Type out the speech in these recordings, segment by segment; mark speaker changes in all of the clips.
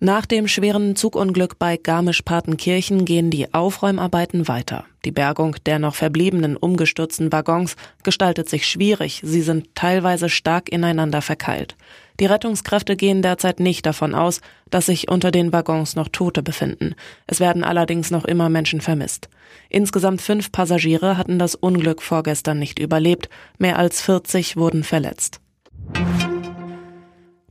Speaker 1: Nach dem schweren Zugunglück bei Garmisch-Partenkirchen gehen die Aufräumarbeiten weiter. Die Bergung der noch verbliebenen umgestürzten Waggons gestaltet sich schwierig. Sie sind teilweise stark ineinander verkeilt. Die Rettungskräfte gehen derzeit nicht davon aus, dass sich unter den Waggons noch Tote befinden. Es werden allerdings noch immer Menschen vermisst. Insgesamt fünf Passagiere hatten das Unglück vorgestern nicht überlebt. Mehr als 40 wurden verletzt.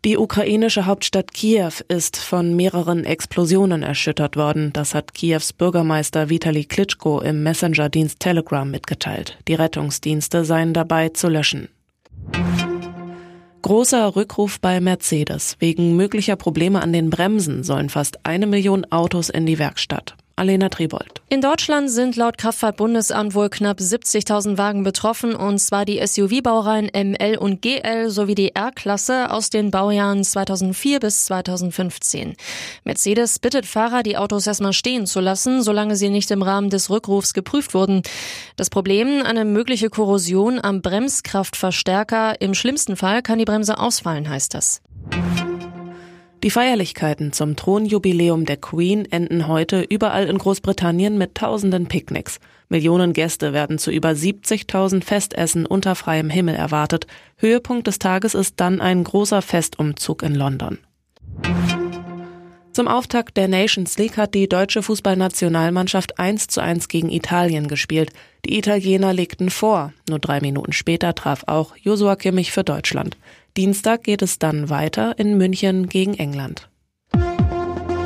Speaker 1: Die ukrainische Hauptstadt Kiew ist von mehreren Explosionen erschüttert worden. Das hat Kiews Bürgermeister Vitali Klitschko im Messenger-Dienst Telegram mitgeteilt. Die Rettungsdienste seien dabei zu löschen. Großer Rückruf bei Mercedes. Wegen möglicher Probleme an den Bremsen sollen fast eine Million Autos in die Werkstatt. Alena Tribold.
Speaker 2: In Deutschland sind laut Kraftfahrtbundesamt wohl knapp 70.000 Wagen betroffen, und zwar die SUV-Baureihen ML und GL sowie die R-Klasse aus den Baujahren 2004 bis 2015. Mercedes bittet Fahrer, die Autos erstmal stehen zu lassen, solange sie nicht im Rahmen des Rückrufs geprüft wurden. Das Problem, eine mögliche Korrosion am Bremskraftverstärker. Im schlimmsten Fall kann die Bremse ausfallen, heißt das.
Speaker 1: Die Feierlichkeiten zum Thronjubiläum der Queen enden heute überall in Großbritannien mit tausenden Picknicks. Millionen Gäste werden zu über 70.000 Festessen unter freiem Himmel erwartet. Höhepunkt des Tages ist dann ein großer Festumzug in London. Zum Auftakt der Nations League hat die deutsche Fußballnationalmannschaft 1 zu 1 gegen Italien gespielt. Die Italiener legten vor. Nur drei Minuten später traf auch Josua Kimmich für Deutschland. Dienstag geht es dann weiter in München gegen England.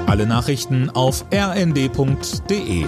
Speaker 3: Alle Nachrichten auf rnd.de